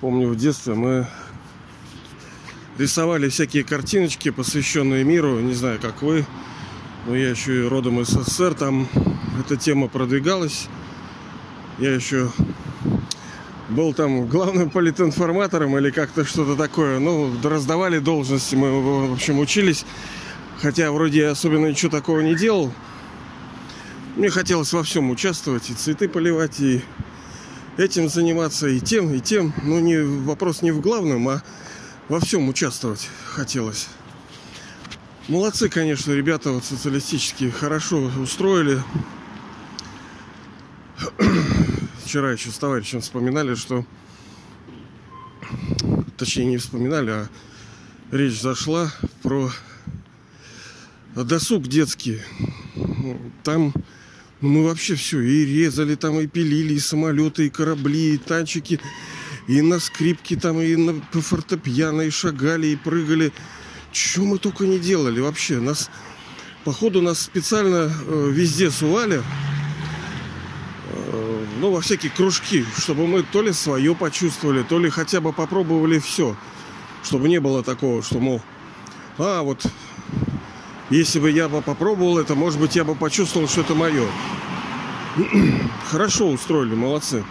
Помню, в детстве мы рисовали всякие картиночки, посвященные миру. Не знаю, как вы, но я еще и родом из СССР. Там эта тема продвигалась. Я еще был там главным политинформатором или как-то что-то такое. Ну, раздавали должности, мы, в общем, учились. Хотя вроде я особенно ничего такого не делал. Мне хотелось во всем участвовать, и цветы поливать, и этим заниматься, и тем, и тем. Но не, вопрос не в главном, а во всем участвовать хотелось. Молодцы, конечно, ребята вот социалистические, хорошо устроили. Вчера еще с товарищем вспоминали, что... Точнее, не вспоминали, а речь зашла про досуг детский. Там ну, мы вообще все и резали там, и пилили, и самолеты, и корабли, и танчики и на скрипке там, и на фортепиано, и шагали, и прыгали. Чего мы только не делали вообще. Нас, походу, нас специально э, везде сували. Э, ну, во всякие кружки, чтобы мы то ли свое почувствовали, то ли хотя бы попробовали все. Чтобы не было такого, что, мол, а, вот, если бы я бы попробовал это, может быть, я бы почувствовал, что это мое. Хорошо устроили, молодцы.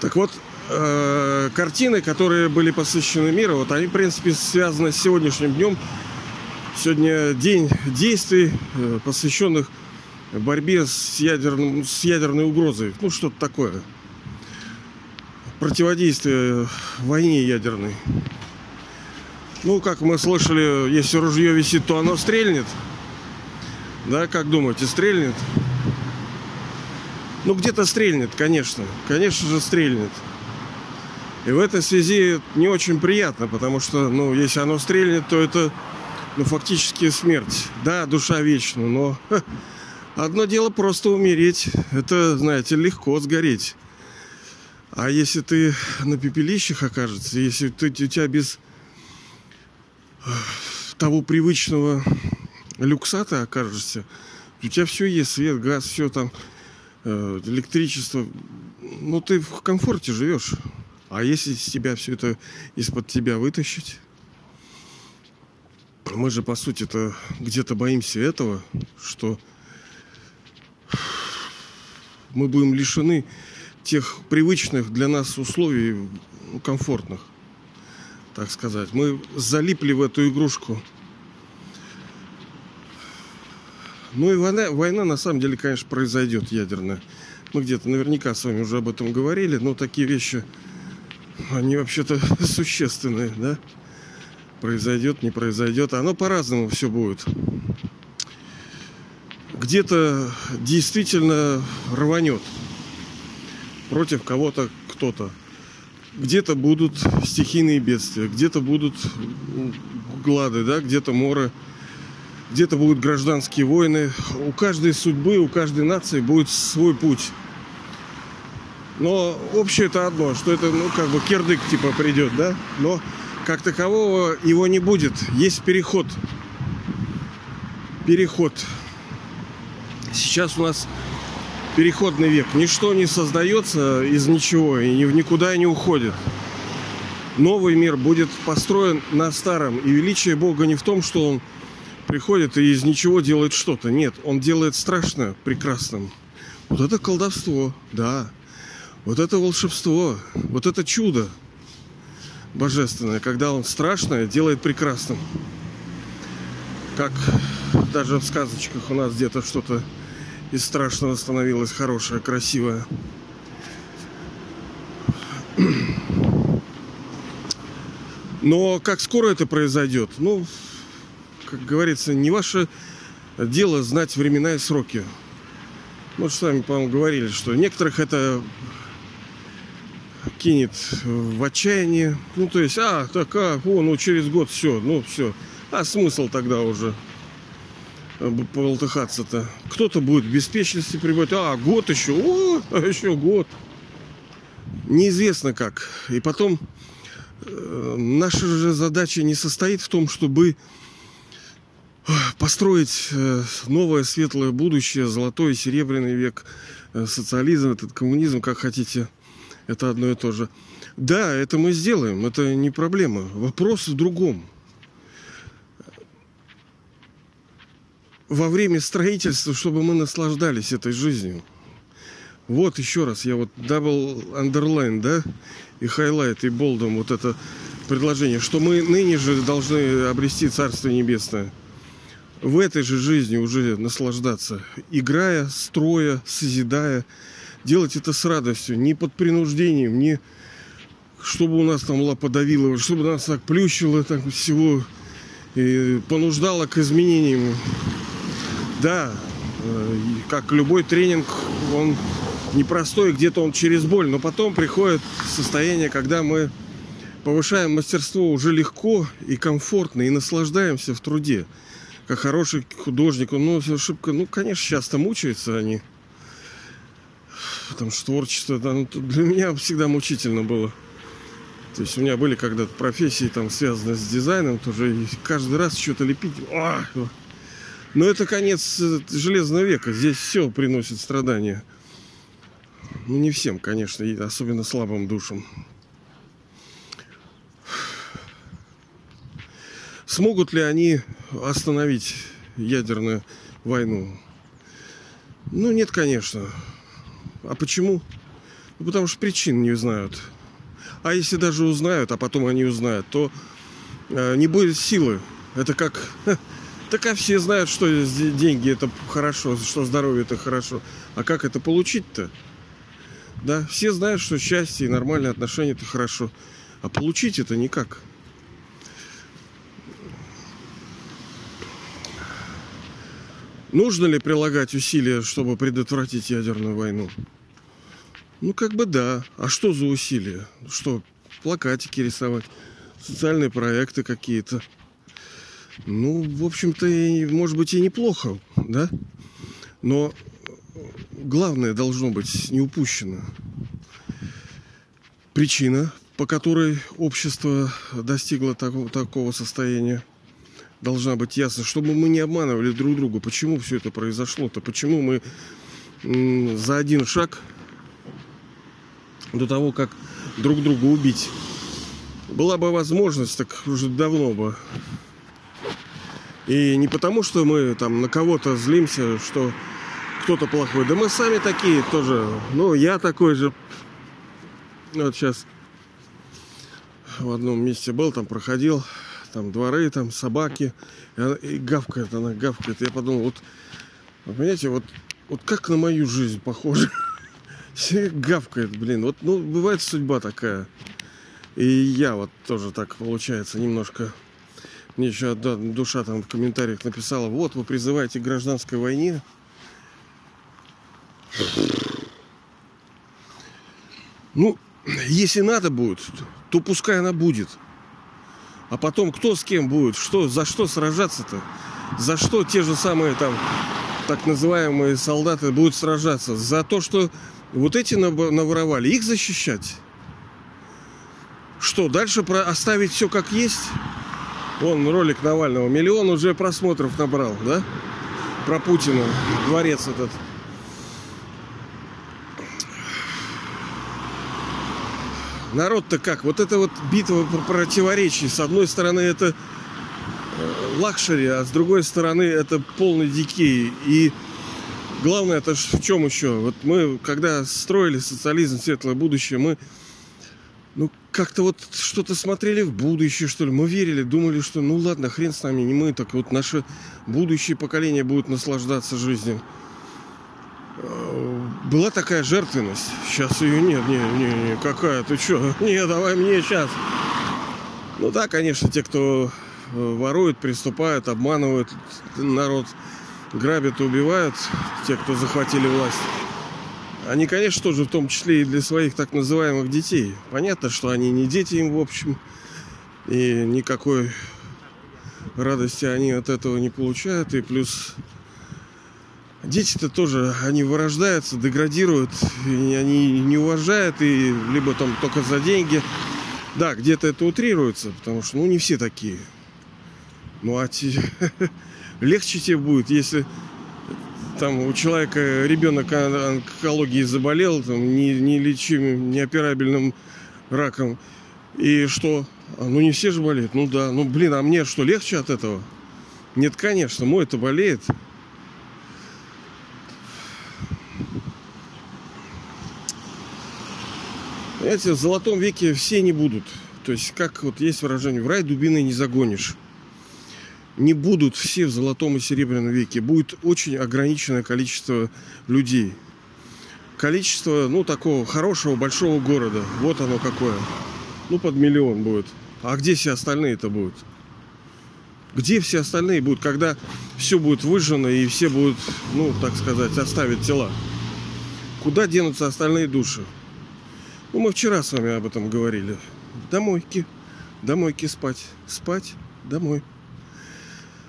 Так вот, э, картины, которые были посвящены миру, вот они, в принципе, связаны с сегодняшним днем. Сегодня день действий, э, посвященных борьбе с, ядерным, с ядерной угрозой. Ну, что-то такое. Противодействие войне ядерной. Ну, как мы слышали, если ружье висит, то оно стрельнет. Да, как думаете, стрельнет? Ну, где-то стрельнет, конечно. Конечно же, стрельнет. И в этой связи не очень приятно, потому что, ну, если оно стрельнет, то это, ну, фактически смерть. Да, душа вечна, но ха, одно дело просто умереть. Это, знаете, легко сгореть. А если ты на пепелищах окажется, если ты, у тебя без того привычного люксата окажешься, у тебя все есть, свет, газ, все там Э, электричество, ну ты в комфорте живешь. А если с тебя все это из-под тебя вытащить? Мы же, по сути, то где-то боимся этого, что мы будем лишены тех привычных для нас условий ну, комфортных, так сказать. Мы залипли в эту игрушку – Ну и война, война на самом деле, конечно, произойдет ядерная. Мы где-то наверняка с вами уже об этом говорили, но такие вещи, они вообще-то существенные, да? Произойдет, не произойдет. Оно по-разному все будет. Где-то действительно рванет против кого-то кто-то. Где-то будут стихийные бедствия, где-то будут глады, да, где-то море где-то будут гражданские войны. У каждой судьбы, у каждой нации будет свой путь. Но общее это одно, что это, ну, как бы кирдык типа придет, да? Но как такового его не будет. Есть переход. Переход. Сейчас у нас переходный век. Ничто не создается из ничего и в никуда не уходит. Новый мир будет построен на старом. И величие Бога не в том, что он приходит и из ничего делает что-то. Нет, он делает страшно прекрасным. Вот это колдовство, да. Вот это волшебство, вот это чудо божественное, когда он страшное делает прекрасным. Как даже в сказочках у нас где-то что-то из страшного становилось хорошее, красивое. Но как скоро это произойдет? Ну, как говорится, не ваше дело знать времена и сроки. Вот с вами, по-моему, говорили, что некоторых это кинет в отчаяние. Ну, то есть, а, так, а, о, ну, через год все, ну, все. А смысл тогда уже полтыхаться-то? Кто-то будет в беспечности прибывать. А, год еще, о, а еще год. Неизвестно как. И потом, э, наша же задача не состоит в том, чтобы построить э, новое светлое будущее, золотой, серебряный век, э, социализм, этот коммунизм, как хотите, это одно и то же. Да, это мы сделаем, это не проблема. Вопрос в другом. Во время строительства, чтобы мы наслаждались этой жизнью. Вот еще раз, я вот double underline, да, и highlight, и болдом вот это предложение, что мы ныне же должны обрести Царство Небесное. В этой же жизни уже наслаждаться, играя, строя, созидая, делать это с радостью, не под принуждением, не чтобы у нас там лапа давила, чтобы нас так плющило так всего и понуждало к изменениям. Да, э, как любой тренинг, он непростой, где-то он через боль, но потом приходит состояние, когда мы повышаем мастерство уже легко и комфортно и наслаждаемся в труде. Как хороший художник, он, ну, ошибка, ну, конечно, часто мучаются они. Потому что творчество да, ну, для меня всегда мучительно было. То есть у меня были когда-то профессии, там, связанные с дизайном, тоже и каждый раз что-то лепить. А! Но это конец э, железного века. Здесь все приносит страдания. Ну, не всем, конечно, и особенно слабым душам. Смогут ли они остановить ядерную войну? Ну, нет, конечно. А почему? Ну, потому что причин не знают. А если даже узнают, а потом они узнают, то э, не будет силы. Это как... Так а все знают, что деньги это хорошо, что здоровье это хорошо. А как это получить-то? Да, все знают, что счастье и нормальные отношения это хорошо. А получить это никак. Нужно ли прилагать усилия, чтобы предотвратить ядерную войну? Ну, как бы да. А что за усилия? Что, плакатики рисовать, социальные проекты какие-то. Ну, в общем-то, может быть, и неплохо, да? Но главное должно быть не упущено. Причина, по которой общество достигло такого, такого состояния, должна быть ясна, чтобы мы не обманывали друг друга. Почему все это произошло-то? Почему мы за один шаг до того, как друг друга убить, была бы возможность, так уже давно бы. И не потому, что мы там на кого-то злимся, что кто-то плохой. Да мы сами такие тоже. Ну, я такой же. Вот сейчас в одном месте был, там проходил, там дворы, там собаки, и, она, и гавкает, она гавкает. Я подумал, вот, вот понимаете, вот, вот как на мою жизнь похоже. Все гавкает, блин. Вот, ну, бывает судьба такая. И я вот тоже так получается немножко. Мне еще одна душа там в комментариях написала, вот вы призываете к гражданской войне. Ну, если надо будет, то пускай она будет. А потом кто с кем будет? Что, за что сражаться-то? За что те же самые там так называемые солдаты будут сражаться? За то, что вот эти наворовали, их защищать? Что, дальше про оставить все как есть? Вон ролик Навального. Миллион уже просмотров набрал, да? Про Путина. Дворец этот. Народ-то как? Вот это вот битва противоречий. С одной стороны, это э, luxury, а с другой стороны, это полный дикий. И главное, это в чем еще? Вот мы, когда строили социализм, светлое будущее, мы как-то вот что-то смотрели в будущее, что ли. Мы верили, думали, что ну ладно, хрен с нами, не мы, так вот наше будущее поколение будет наслаждаться жизнью. Э, была такая жертвенность. Сейчас ее нет. Не, не, не, какая? Ты что? Не, давай мне сейчас. Ну да, конечно, те, кто э, ворует, приступают, обманывают народ, грабят убивают, те, кто захватили власть. Они, конечно, тоже в том числе и для своих так называемых детей. Понятно, что они не дети им, в общем, и никакой радости они от этого не получают. И плюс дети-то тоже, они вырождаются, деградируют, и они не уважают, и либо там только за деньги. Да, где-то это утрируется, потому что, ну, не все такие. Ну, а те... легче тебе будет, если там у человека ребенок онкологией заболел, там, не, нелечимым, неоперабельным раком. И что? А, ну не все же болеют. Ну да. Ну блин, а мне что, легче от этого? Нет, конечно, мой это болеет. Понимаете, в золотом веке все не будут. То есть, как вот есть выражение, в рай дубины не загонишь. Не будут все в золотом и серебряном веке. Будет очень ограниченное количество людей. Количество, ну, такого хорошего большого города. Вот оно какое. Ну, под миллион будет. А где все остальные-то будут? Где все остальные будут, когда все будет выжжено и все будут, ну, так сказать, оставить тела? Куда денутся остальные души? Ну, мы вчера с вами об этом говорили. Домойки. Домойки спать. Спать. Домой.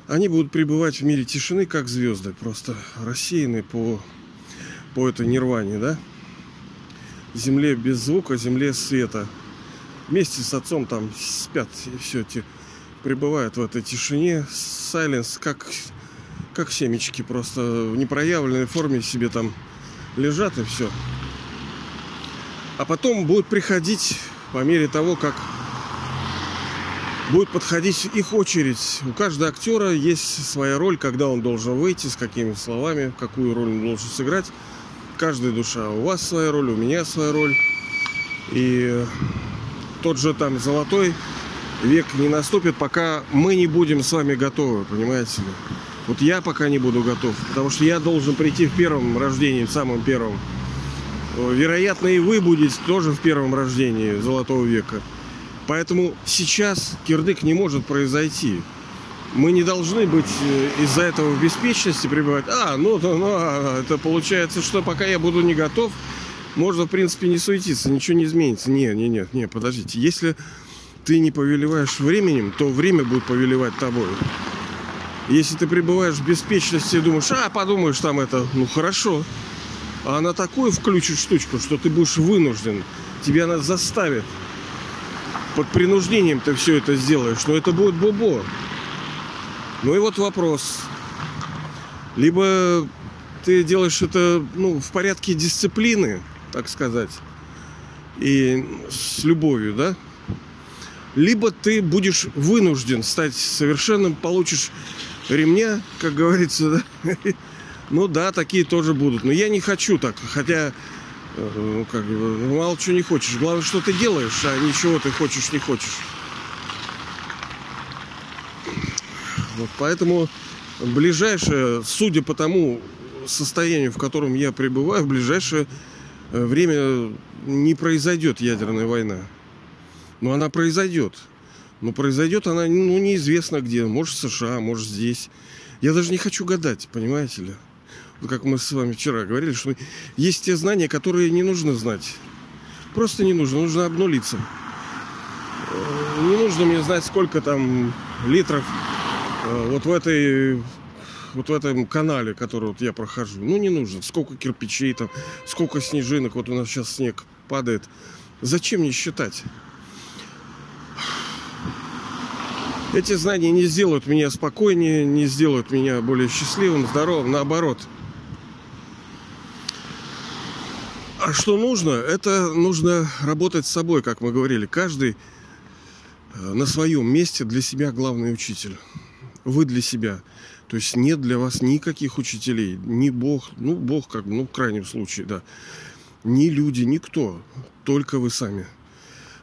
Они будут пребывать в мире тишины, как звезды. Просто рассеяны по, по этой нирване, да? Земле без звука, земле света. Вместе с отцом там спят и все эти пребывают в этой тишине. Сайленс, как, как семечки, просто в непроявленной форме себе там лежат и все. А потом будут приходить по мере того, как будет подходить их очередь. У каждого актера есть своя роль, когда он должен выйти, с какими словами, какую роль он должен сыграть. Каждая душа. У вас своя роль, у меня своя роль. И тот же там золотой век не наступит, пока мы не будем с вами готовы, понимаете ли? Вот я пока не буду готов, потому что я должен прийти в первом рождении, в самом первом. Вероятно, и вы будете тоже в первом рождении Золотого века. Поэтому сейчас кирдык не может произойти. Мы не должны быть э, из-за этого в беспечности пребывать. А, ну, ну, ну это получается, что пока я буду не готов, можно, в принципе, не суетиться, ничего не изменится. Не, не, нет, не, подождите. Если ты не повелеваешь временем, то время будет повелевать тобой. Если ты пребываешь в беспечности и думаешь, а, подумаешь там это, ну хорошо. А она такую включит штучку, что ты будешь вынужден. Тебя она заставит. Под принуждением ты все это сделаешь. Но это будет бобо. Ну и вот вопрос. Либо ты делаешь это ну, в порядке дисциплины, так сказать, и с любовью, да? Либо ты будешь вынужден стать совершенным, получишь ремня, как говорится, да? Ну да, такие тоже будут. Но я не хочу так. Хотя, ну, как бы, мало чего не хочешь. Главное, что ты делаешь, а ничего ты хочешь, не хочешь. Вот поэтому ближайшее, судя по тому состоянию, в котором я пребываю, в ближайшее э, время не произойдет ядерная война. Но она произойдет. Но произойдет она ну, неизвестно где. Может, в США, может, здесь. Я даже не хочу гадать, понимаете ли как мы с вами вчера говорили, что есть те знания, которые не нужно знать. Просто не нужно, нужно обнулиться. Э, не нужно мне знать, сколько там литров э, вот в этой вот в этом канале, который вот я прохожу. Ну, не нужно. Сколько кирпичей там, сколько снежинок. Вот у нас сейчас снег падает. Зачем мне считать? Эти знания не сделают меня спокойнее, не сделают меня более счастливым, здоровым. Наоборот – А что нужно? Это нужно работать с собой, как мы говорили. Каждый э, на своем месте для себя главный учитель. Вы для себя. То есть нет для вас никаких учителей. Ни Бог, ну Бог как ну в крайнем случае, да. Ни люди, никто. Только вы сами.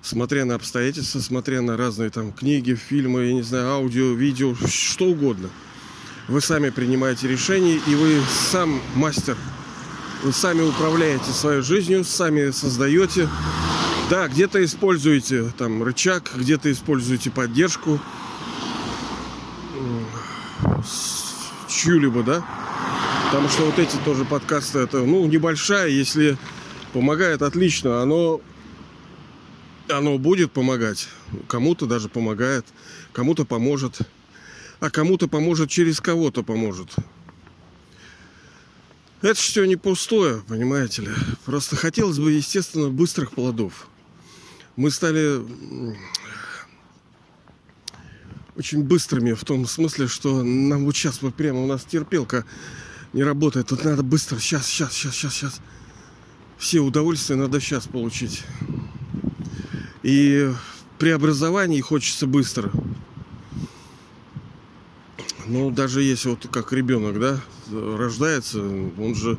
Смотря на обстоятельства, смотря на разные там книги, фильмы, я не знаю, аудио, видео, что угодно. Вы сами принимаете решения, и вы сам мастер – вы сами управляете своей жизнью, сами создаете. Да, где-то используете там рычаг, где-то используете поддержку чью-либо, да? Потому что вот эти тоже подкасты, это, ну, небольшая, если помогает, отлично. Оно, оно будет помогать. Кому-то даже помогает, кому-то поможет. А кому-то поможет через кого-то поможет. Это все не пустое, понимаете ли. Просто хотелось бы, естественно, быстрых плодов. Мы стали очень быстрыми в том смысле, что нам вот сейчас вот прямо у нас терпелка не работает. Тут надо быстро, сейчас, сейчас, сейчас, сейчас, сейчас. Все удовольствия надо сейчас получить. И при образовании хочется быстро. Ну, даже если вот как ребенок, да, рождается, он же,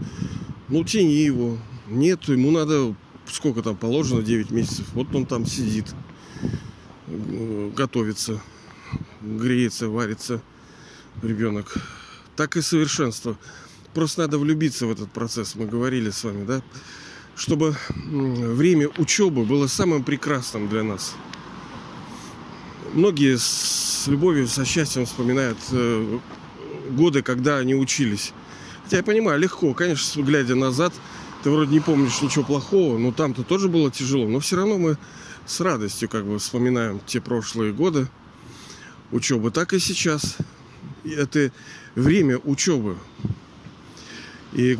ну, тяни его. Нет, ему надо, сколько там положено, 9 месяцев. Вот он там сидит, готовится, греется, варится ребенок. Так и совершенство. Просто надо влюбиться в этот процесс, мы говорили с вами, да, чтобы время учебы было самым прекрасным для нас. Многие с любовью, со счастьем вспоминают э, годы, когда они учились. Хотя я понимаю, легко, конечно, глядя назад, ты вроде не помнишь ничего плохого, но там-то тоже было тяжело. Но все равно мы с радостью как бы вспоминаем те прошлые годы учебы. Так и сейчас. Это время учебы. И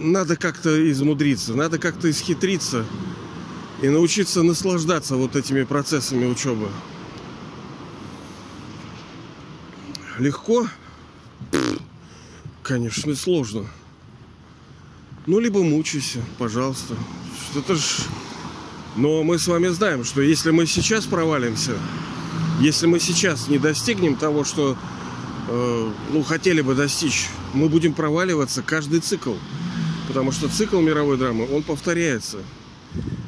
надо как-то измудриться, надо как-то исхитриться и научиться наслаждаться вот этими процессами учебы. Легко? Конечно, сложно. Ну, либо мучайся, пожалуйста. Это ж... Но мы с вами знаем, что если мы сейчас провалимся, если мы сейчас не достигнем того, что э, ну, хотели бы достичь, мы будем проваливаться каждый цикл. Потому что цикл мировой драмы, он повторяется.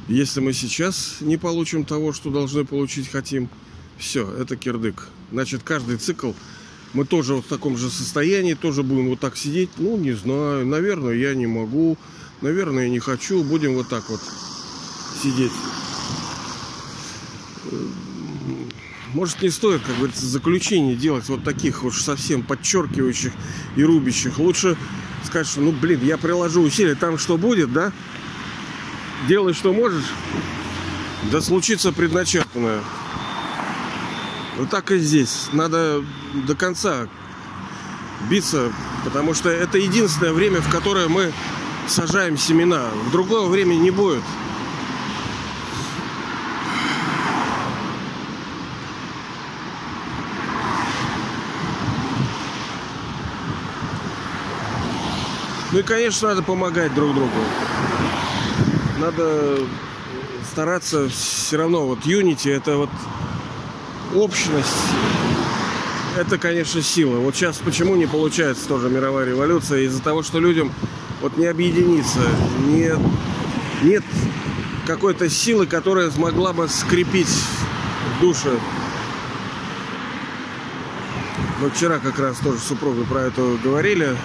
Если мы сейчас не получим того, что должны получить хотим, все, это кирдык. Значит, каждый цикл мы тоже вот в таком же состоянии, тоже будем вот так сидеть. Ну, не знаю, наверное, я не могу, наверное, я не хочу. Будем вот так вот сидеть. Может, не стоит, как говорится, заключение делать вот таких уж совсем подчеркивающих и рубящих. Лучше что, ну, блин, я приложу усилия, там что будет, да? Делай, что можешь, да случится предначертанное. Вот так и здесь. Надо до конца биться, потому что это единственное время, в которое мы сажаем семена. В другое время не будет. Ну и, конечно, надо помогать друг другу. Надо стараться все равно. Вот Unity это вот общность, это, конечно, сила. Вот сейчас почему не получается тоже мировая революция? Из-за того, что людям вот не объединиться, нет, нет какой-то силы, которая смогла бы скрепить души. Вот вчера как раз тоже супруги про это говорили.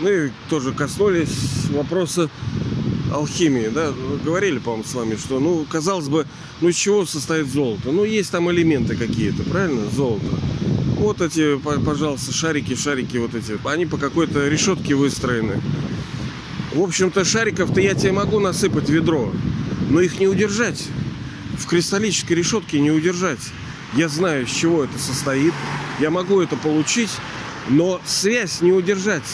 Ну и тоже коснулись вопроса алхимии, да, говорили, по-моему, с вами, что, ну, казалось бы, ну, из чего состоит золото? Ну, есть там элементы какие-то, правильно, золото. Вот эти, пожалуйста, шарики, шарики вот эти, они по какой-то решетке выстроены. В общем-то, шариков-то я тебе могу насыпать ведро, но их не удержать. В кристаллической решетке не удержать. Я знаю, из чего это состоит, я могу это получить, но связь не удержать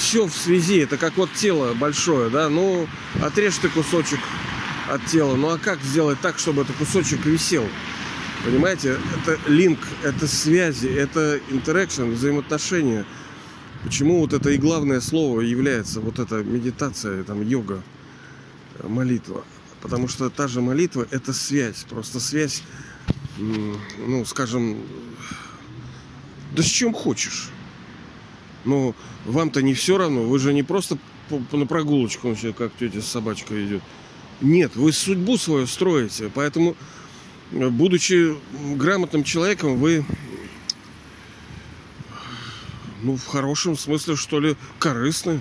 все в связи. Это как вот тело большое, да, ну, отрежь ты кусочек от тела. Ну, а как сделать так, чтобы этот кусочек висел? Понимаете, это линк, это связи, это интеракшн, взаимоотношения. Почему вот это и главное слово является вот эта медитация, там йога, молитва? Потому что та же молитва – это связь. Просто связь, ну, скажем, да с чем хочешь. Но вам-то не все равно. Вы же не просто на прогулочку, как тетя с собачкой идет. Нет, вы судьбу свою строите. Поэтому, э, будучи грамотным человеком, вы ну, в хорошем смысле, что ли, корыстны.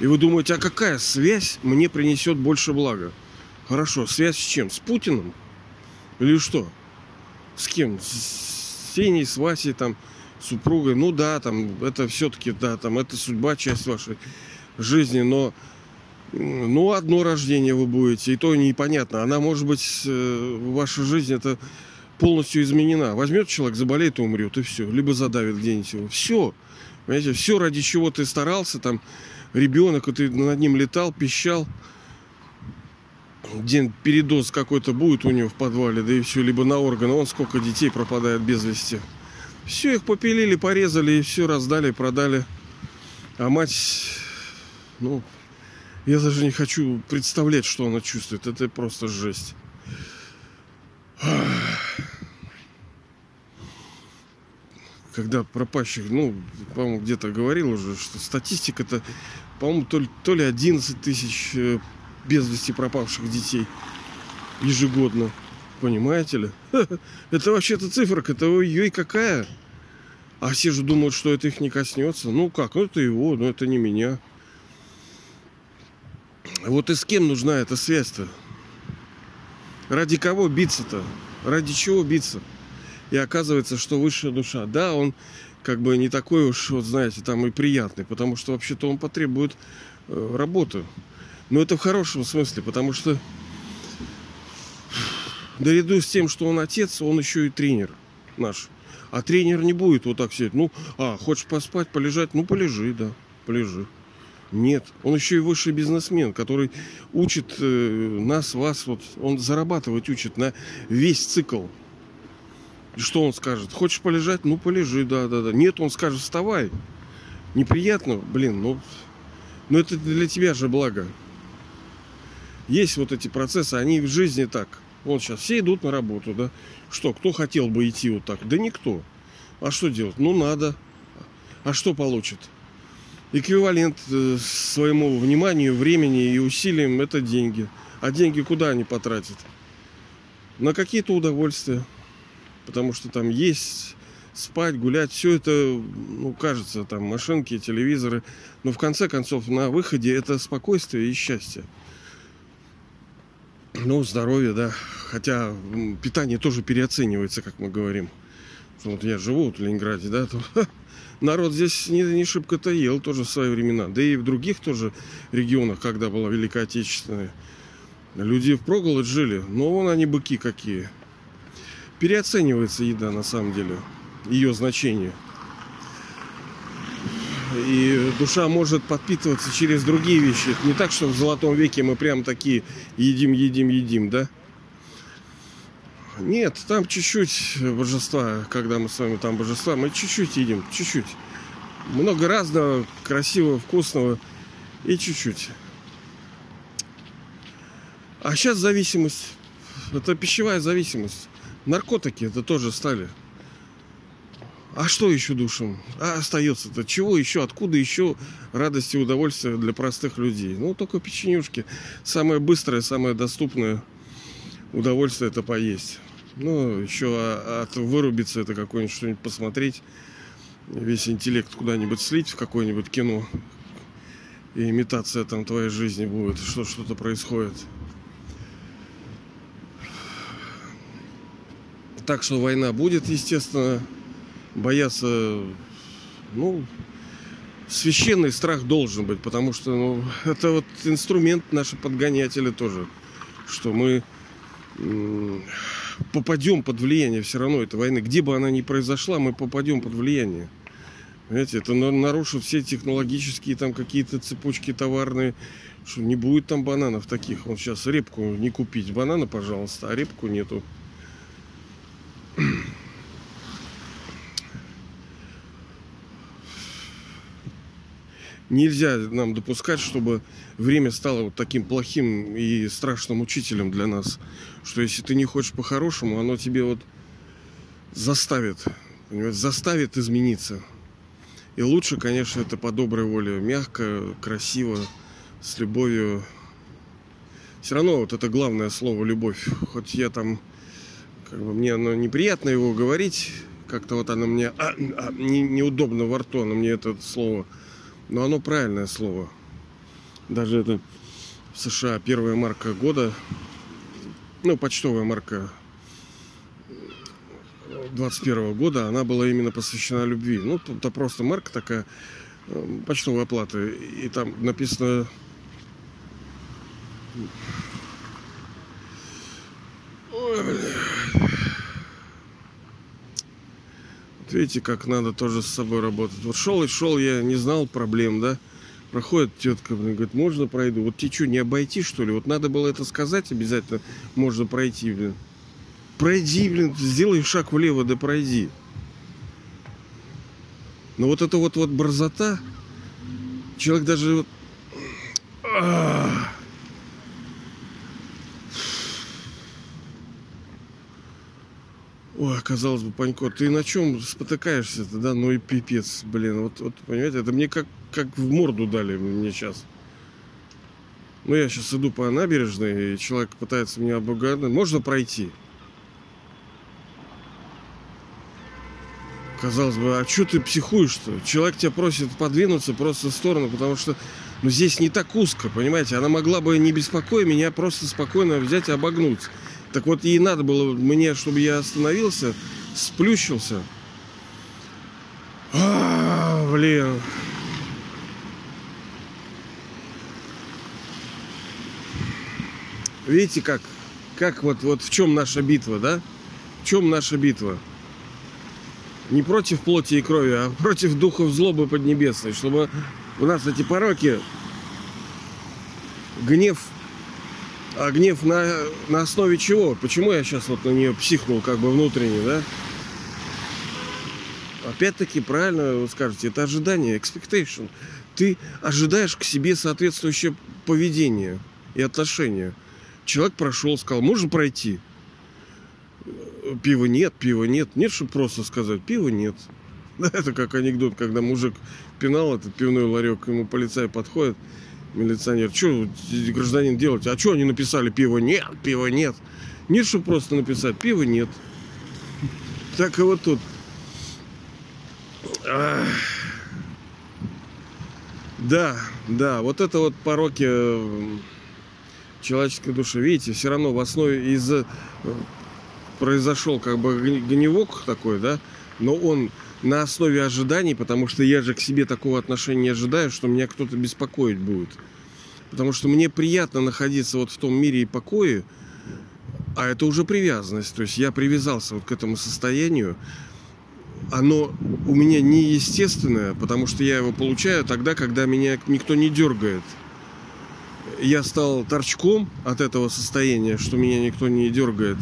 И вы думаете, а какая связь мне принесет больше блага? Хорошо, связь с чем? С Путиным? Или что? С кем? С Сеней, с Васей там? Супругой, ну да, там, это все-таки, да, там, это судьба, часть вашей жизни, но ну, одно рождение вы будете, и то непонятно. Она, может быть, э, ваша жизнь это полностью изменена. Возьмет человек, заболеет и умрет, и все. Либо задавит где-нибудь его. Все. Понимаете, все, ради чего ты старался, там, ребенок, и ты над ним летал, пищал. день передоз какой-то будет у него в подвале, да и все, либо на органы. Он сколько детей пропадает без вести. Все, их попилили, порезали и все раздали, продали. А мать, ну, я даже не хочу представлять, что она чувствует. Это просто жесть. Когда пропащих, ну, по-моему, где-то говорил уже, что статистика-то, по-моему, то ли, то ли 11 тысяч э, без вести пропавших детей ежегодно. Понимаете ли? Это вообще-то циферка, это ой какая. А все же думают, что это их не коснется. Ну как, ну это его, но это не меня. Вот и с кем нужна эта связь-то? Ради кого биться-то? Ради чего биться? И оказывается, что высшая душа, да, он как бы не такой уж, вот знаете, там и приятный, потому что вообще-то он потребует э, работы. Но это в хорошем смысле, потому что наряду с тем, что он отец, он еще и тренер наш. А тренер не будет вот так сидеть. Ну, а, хочешь поспать, полежать? Ну, полежи, да, полежи. Нет, он еще и высший бизнесмен, который учит э, нас, вас, вот он зарабатывать учит на весь цикл. Что он скажет? Хочешь полежать? Ну, полежи, да, да, да. Нет, он скажет, вставай. Неприятно, блин, ну, ну это для тебя же благо есть вот эти процессы, они в жизни так. Вот сейчас все идут на работу, да. Что, кто хотел бы идти вот так? Да никто. А что делать? Ну, надо. А что получит? Эквивалент э, своему вниманию, времени и усилиям – это деньги. А деньги куда они потратят? На какие-то удовольствия. Потому что там есть, спать, гулять, все это, ну, кажется, там машинки, телевизоры. Но в конце концов на выходе это спокойствие и счастье. Ну, здоровье, да. Хотя питание тоже переоценивается, как мы говорим. Вот я живу вот в Ленинграде, да, то народ здесь не, не шибко-то ел тоже в свои времена. Да и в других тоже регионах, когда была Великая Отечественная. Люди в проголодь жили, но вон они быки какие. Переоценивается еда на самом деле, ее значение и душа может подпитываться через другие вещи. Не так, что в золотом веке мы прям такие едим, едим, едим, да? Нет, там чуть-чуть божества, когда мы с вами там божества, мы чуть-чуть едим, чуть-чуть. Много разного, красивого, вкусного и чуть-чуть. А сейчас зависимость. Это пищевая зависимость. Наркотики это тоже стали. А что еще душам? А остается-то? Чего еще? Откуда еще радость и удовольствие для простых людей? Ну, только печенюшки. Самое быстрое, самое доступное удовольствие это поесть. Ну, еще от вырубиться это какое-нибудь что-нибудь посмотреть. Весь интеллект куда-нибудь слить в какое-нибудь кино. И имитация там твоей жизни будет, что что-то происходит. Так что война будет, естественно бояться, ну, священный страх должен быть, потому что ну, это вот инструмент наши подгонятели тоже, что мы попадем под влияние все равно этой войны. Где бы она ни произошла, мы попадем под влияние. Понимаете, это нарушит все технологические там какие-то цепочки товарные, что не будет там бананов таких. Он сейчас репку не купить. Банана, пожалуйста, а репку нету. Нельзя нам допускать, чтобы время стало вот таким плохим и страшным учителем для нас. Что если ты не хочешь по-хорошему, оно тебе вот заставит, заставит измениться. И лучше, конечно, это по доброй воле, мягко, красиво, с любовью. Все равно вот это главное слово любовь. Хоть я там, как бы мне оно неприятно его говорить, как-то вот оно мне а, а, не, неудобно во рту, оно мне это слово но оно правильное слово. Даже это в США первая марка года, ну, почтовая марка 21 года, она была именно посвящена любви. Ну, это просто марка такая, э, почтовая оплата. И там написано Ой, бля. Видите, как надо тоже с собой работать. Вот шел и шел, я не знал проблем, да. Проходит тетка, блин, говорит, можно пройду? Вот тебе что, не обойти, что ли? Вот надо было это сказать обязательно, можно пройти, блин. Пройди, блин, сделай шаг влево, да пройди. Но вот эта вот, вот борзота, человек даже вот... Ой, казалось бы, Панько, ты на чем спотыкаешься-то, да? Ну и пипец, блин. Вот, вот понимаете, это мне как, как в морду дали мне сейчас. Ну, я сейчас иду по набережной, и человек пытается меня обугадать. Можно пройти? Казалось бы, а что ты психуешь-то? Человек тебя просит подвинуться просто в сторону, потому что ну, здесь не так узко, понимаете? Она могла бы, не беспокоя меня, просто спокойно взять и обогнуть. Так вот, ей надо было мне, чтобы я остановился, сплющился. А, блин. Видите, как, как вот, вот в чем наша битва, да? В чем наша битва? Не против плоти и крови, а против духов злобы поднебесной, чтобы у нас эти пороки, гнев а гнев на, на основе чего? Почему я сейчас вот на нее психнул как бы внутренне, да? Опять-таки, правильно вы скажете, это ожидание, expectation. Ты ожидаешь к себе соответствующее поведение и отношение. Человек прошел, сказал, можно пройти? Пива нет, пива нет. Нет, чтобы просто сказать, пива нет. Да, это как анекдот, когда мужик пинал этот пивной ларек, ему полицай подходит, милиционер, что гражданин делать? А что они написали пиво нет, пива нет? Нет, что просто написать, пива нет. Так и вот тут. Да, да, вот это вот пороки э, человеческой души. Видите, все равно в основе из э, произошел как бы гневок такой, да, но он на основе ожиданий, потому что я же к себе такого отношения не ожидаю, что меня кто-то беспокоить будет. Потому что мне приятно находиться вот в том мире и покое, а это уже привязанность. То есть я привязался вот к этому состоянию. Оно у меня неестественное, потому что я его получаю тогда, когда меня никто не дергает. Я стал торчком от этого состояния, что меня никто не дергает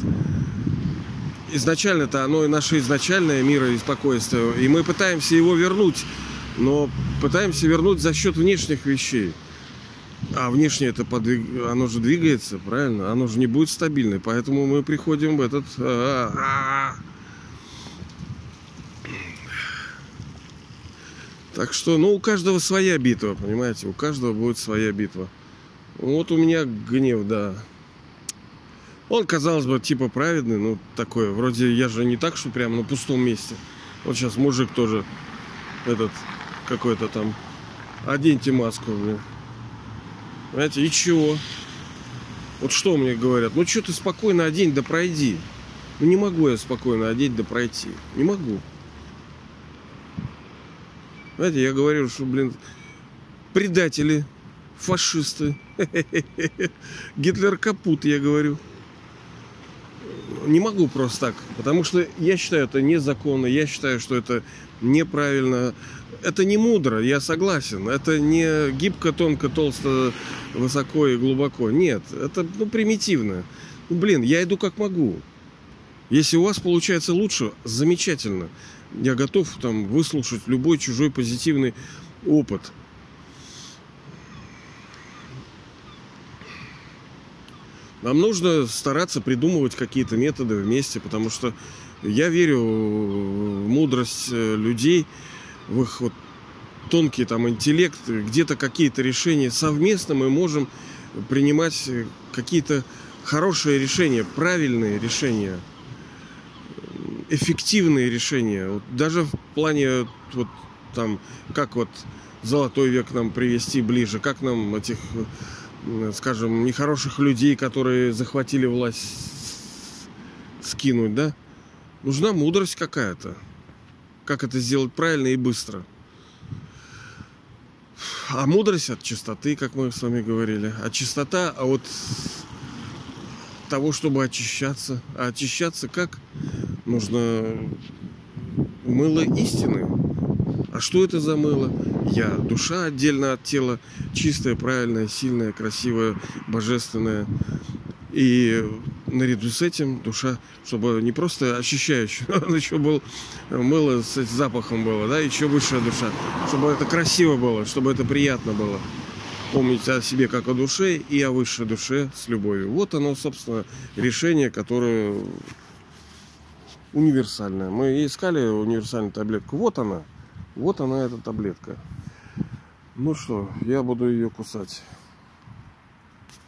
изначально-то оно и наше изначальное мира и спокойствие. И мы пытаемся его вернуть, но пытаемся вернуть за счет внешних вещей. А внешнее это подвиг... оно же двигается, правильно? Оно же не будет стабильное. Поэтому мы приходим в этот... Так что, ну, у каждого своя битва, понимаете? У каждого будет своя битва. Вот у меня гнев, да. Он, казалось бы, типа праведный, ну, такой, вроде я же не так, что прямо на пустом месте. Вот сейчас мужик тоже, этот, какой-то там, оденьте маску, блин. Понимаете, и чего? Вот что мне говорят? Ну, что ты спокойно одень, да пройди. Ну, не могу я спокойно одеть, да пройти. Не могу. Знаете, я говорю, что, блин, предатели, фашисты. Гитлер капут, я говорю не могу просто так, потому что я считаю это незаконно, я считаю, что это неправильно, это не мудро, я согласен, это не гибко, тонко, толсто, высоко и глубоко, нет, это ну, примитивно. Ну, блин, я иду как могу. Если у вас получается лучше, замечательно. Я готов там выслушать любой чужой позитивный опыт. Нам нужно стараться придумывать какие-то методы вместе, потому что я верю в мудрость э, людей, в их вот тонкий там интеллект, где-то какие-то решения совместно мы можем принимать э, какие-то хорошие решения, правильные решения, эффективные решения. Вот даже в плане вот там, как вот золотой век нам привести ближе, как нам этих скажем, нехороших людей, которые захватили власть, скинуть, да? Нужна мудрость какая-то. Как это сделать правильно и быстро. А мудрость от чистоты, как мы с вами говорили. А чистота а от того, чтобы очищаться. А очищаться как? Нужно мыло истины. А что это за мыло? Я. Душа отдельно от тела, чистая, правильная, сильная, красивая, божественная. И наряду с этим душа, чтобы не просто ощущающая, но еще был мыло с запахом было, да, еще высшая душа, чтобы это красиво было, чтобы это приятно было. Помнить о себе как о душе и о высшей душе с любовью. Вот оно, собственно, решение, которое универсальное. Мы искали универсальную таблетку. Вот она. Вот она, эта таблетка. Ну что, я буду ее кусать.